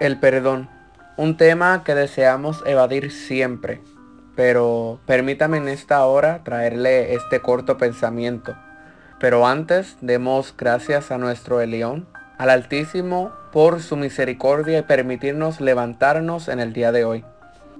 El perdón, un tema que deseamos evadir siempre, pero permítame en esta hora traerle este corto pensamiento. Pero antes demos gracias a nuestro Elión, al Altísimo, por su misericordia y permitirnos levantarnos en el día de hoy.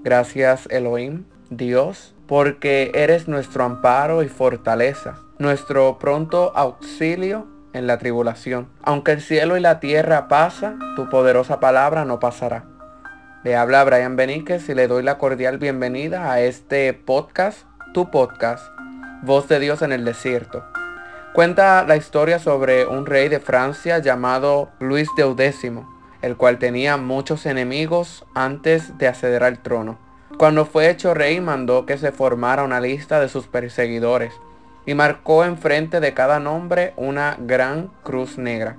Gracias Elohim, Dios, porque eres nuestro amparo y fortaleza, nuestro pronto auxilio en la tribulación. Aunque el cielo y la tierra pasa, tu poderosa palabra no pasará. Le habla Brian Beníquez y le doy la cordial bienvenida a este podcast, tu podcast, Voz de Dios en el Desierto. Cuenta la historia sobre un rey de Francia llamado Luis X, el cual tenía muchos enemigos antes de acceder al trono. Cuando fue hecho rey mandó que se formara una lista de sus perseguidores y marcó enfrente de cada nombre una gran cruz negra.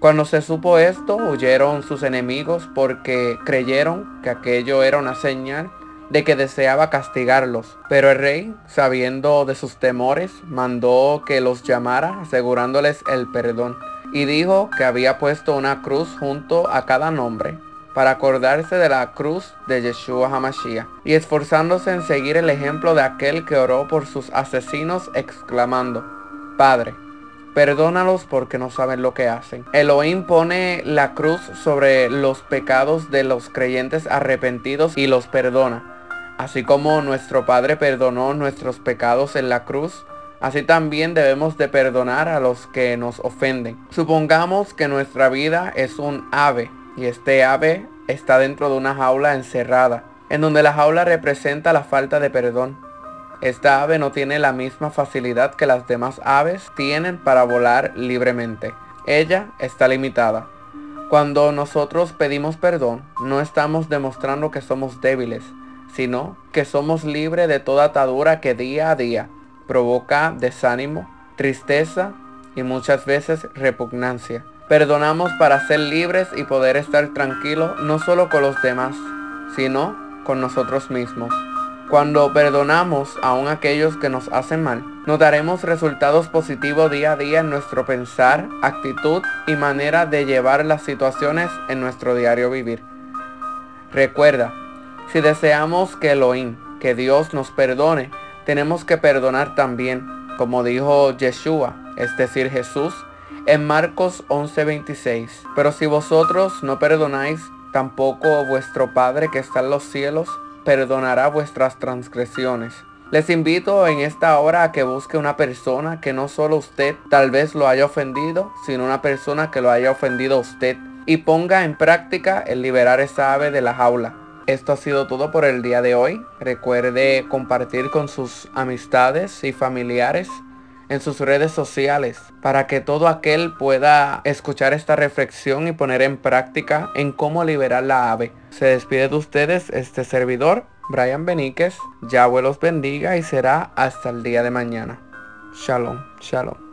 Cuando se supo esto, huyeron sus enemigos porque creyeron que aquello era una señal de que deseaba castigarlos. Pero el rey, sabiendo de sus temores, mandó que los llamara asegurándoles el perdón. Y dijo que había puesto una cruz junto a cada nombre para acordarse de la cruz de Yeshua Hamashiach y esforzándose en seguir el ejemplo de aquel que oró por sus asesinos exclamando, Padre, perdónalos porque no saben lo que hacen. Elohim pone la cruz sobre los pecados de los creyentes arrepentidos y los perdona. Así como nuestro Padre perdonó nuestros pecados en la cruz, así también debemos de perdonar a los que nos ofenden. Supongamos que nuestra vida es un ave y este ave está dentro de una jaula encerrada, en donde la jaula representa la falta de perdón. Esta ave no tiene la misma facilidad que las demás aves tienen para volar libremente. Ella está limitada. Cuando nosotros pedimos perdón, no estamos demostrando que somos débiles, sino que somos libres de toda atadura que día a día provoca desánimo, tristeza y muchas veces repugnancia. Perdonamos para ser libres y poder estar tranquilos no solo con los demás, sino con nosotros mismos. Cuando perdonamos aún aquellos que nos hacen mal, notaremos resultados positivos día a día en nuestro pensar, actitud y manera de llevar las situaciones en nuestro diario vivir. Recuerda, si deseamos que Elohim, que Dios nos perdone, tenemos que perdonar también, como dijo Yeshua, es decir, Jesús, en Marcos 11:26. Pero si vosotros no perdonáis, tampoco vuestro Padre que está en los cielos perdonará vuestras transgresiones. Les invito en esta hora a que busque una persona que no solo usted tal vez lo haya ofendido, sino una persona que lo haya ofendido a usted y ponga en práctica el liberar esa ave de la jaula. Esto ha sido todo por el día de hoy. Recuerde compartir con sus amistades y familiares en sus redes sociales para que todo aquel pueda escuchar esta reflexión y poner en práctica en cómo liberar la ave. Se despide de ustedes este servidor, Brian Beníquez. Yahweh los bendiga y será hasta el día de mañana. Shalom, shalom.